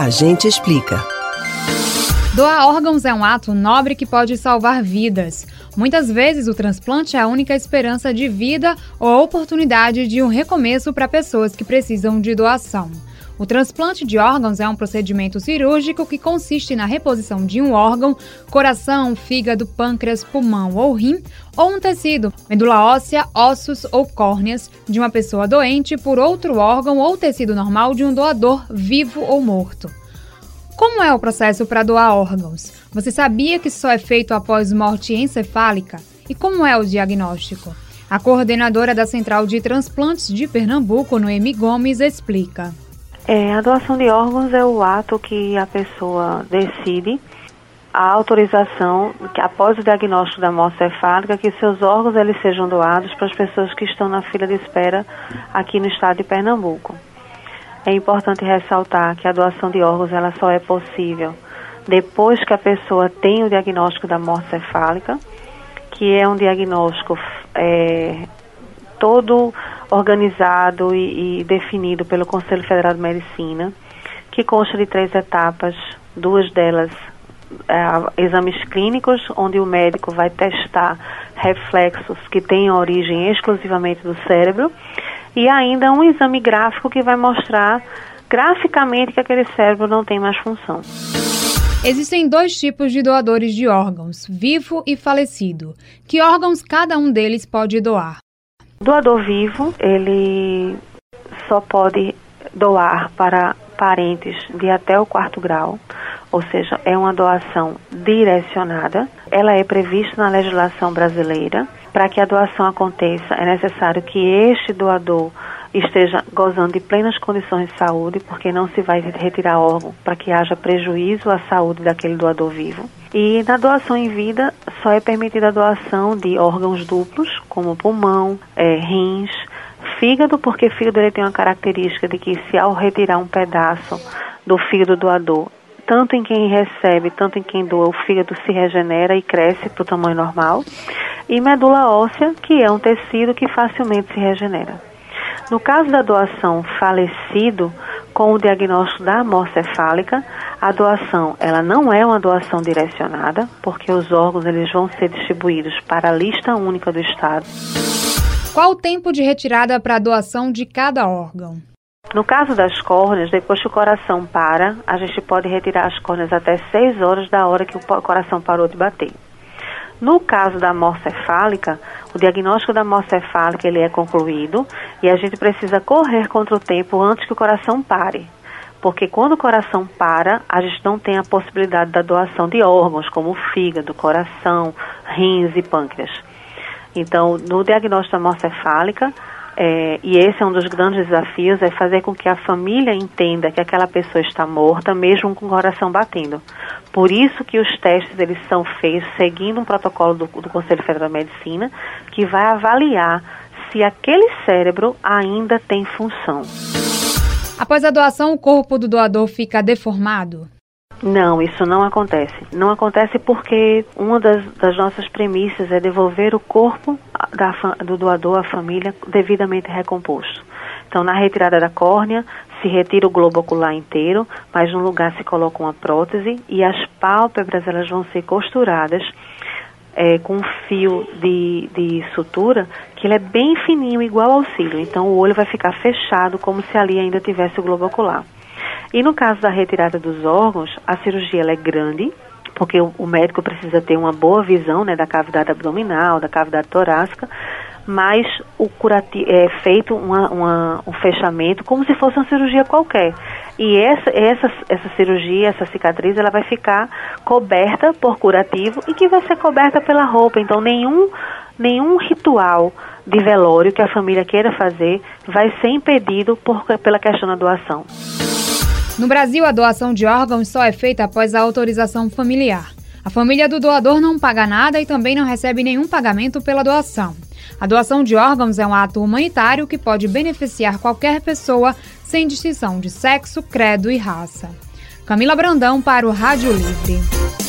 A gente explica. Doar órgãos é um ato nobre que pode salvar vidas. Muitas vezes o transplante é a única esperança de vida ou oportunidade de um recomeço para pessoas que precisam de doação. O transplante de órgãos é um procedimento cirúrgico que consiste na reposição de um órgão, coração, fígado, pâncreas, pulmão ou rim, ou um tecido, medula óssea, ossos ou córneas, de uma pessoa doente por outro órgão ou tecido normal de um doador vivo ou morto. Como é o processo para doar órgãos? Você sabia que só é feito após morte encefálica? E como é o diagnóstico? A coordenadora da Central de Transplantes de Pernambuco, Noemi Gomes, explica. É, a doação de órgãos é o ato que a pessoa decide a autorização que após o diagnóstico da morte cefálica que seus órgãos eles sejam doados para as pessoas que estão na fila de espera aqui no estado de Pernambuco. É importante ressaltar que a doação de órgãos ela só é possível depois que a pessoa tem o diagnóstico da morte cefálica, que é um diagnóstico é, todo organizado e, e definido pelo Conselho Federal de Medicina, que consta de três etapas, duas delas é, exames clínicos, onde o médico vai testar reflexos que têm origem exclusivamente do cérebro, e ainda um exame gráfico que vai mostrar graficamente que aquele cérebro não tem mais função. Existem dois tipos de doadores de órgãos, vivo e falecido. Que órgãos cada um deles pode doar? Doador vivo, ele só pode doar para parentes de até o quarto grau, ou seja, é uma doação direcionada. Ela é prevista na legislação brasileira. Para que a doação aconteça, é necessário que este doador esteja gozando de plenas condições de saúde, porque não se vai retirar órgão para que haja prejuízo à saúde daquele doador vivo. E na doação em vida, só é permitida a doação de órgãos duplos, como pulmão, é, rins, fígado, porque fígado ele tem uma característica de que se ao retirar um pedaço do fígado doador, tanto em quem recebe, tanto em quem doa, o fígado se regenera e cresce para o tamanho normal. E medula óssea, que é um tecido que facilmente se regenera. No caso da doação falecido, com o diagnóstico da morte cefálica, a doação ela não é uma doação direcionada, porque os órgãos eles vão ser distribuídos para a lista única do Estado. Qual o tempo de retirada para a doação de cada órgão? No caso das córneas, depois que o coração para, a gente pode retirar as córneas até 6 horas da hora que o coração parou de bater. No caso da morcefálica, o diagnóstico da morcefálica ele é concluído e a gente precisa correr contra o tempo antes que o coração pare. Porque quando o coração para, a gente não tem a possibilidade da doação de órgãos como fígado, coração, rins e pâncreas. Então, no diagnóstico da morcefálica, é, e esse é um dos grandes desafios, é fazer com que a família entenda que aquela pessoa está morta, mesmo com o coração batendo. Por isso que os testes eles são feitos seguindo um protocolo do, do Conselho Federal de Medicina, que vai avaliar se aquele cérebro ainda tem função. Após a doação, o corpo do doador fica deformado? Não, isso não acontece. Não acontece porque uma das, das nossas premissas é devolver o corpo da, do doador à família devidamente recomposto. Então, na retirada da córnea, se retira o globo ocular inteiro, mas no lugar se coloca uma prótese e as pálpebras elas vão ser costuradas é, com um fio de, de sutura que ele é bem fininho, igual ao cílio. Então, o olho vai ficar fechado como se ali ainda tivesse o globo ocular. E no caso da retirada dos órgãos, a cirurgia é grande, porque o, o, médico precisa ter uma boa visão né, da cavidade abdominal, da cavidade torácica, mas o curativo é feito uma, uma, um fechamento como se fosse uma cirurgia qualquer. E essa, essa, essa cirurgia, essa cicatriz, ela vai ficar coberta por curativo e que vai ser coberta pela roupa. Então, nenhum, nenhum ritual de velório que a família queira fazer vai ser impedido por, pela questão da doação. No Brasil, a doação de órgãos só é feita após a autorização familiar. A família do doador não paga nada e também não recebe nenhum pagamento pela doação. A doação de órgãos é um ato humanitário que pode beneficiar qualquer pessoa sem distinção de sexo, credo e raça. Camila Brandão para o Rádio Livre.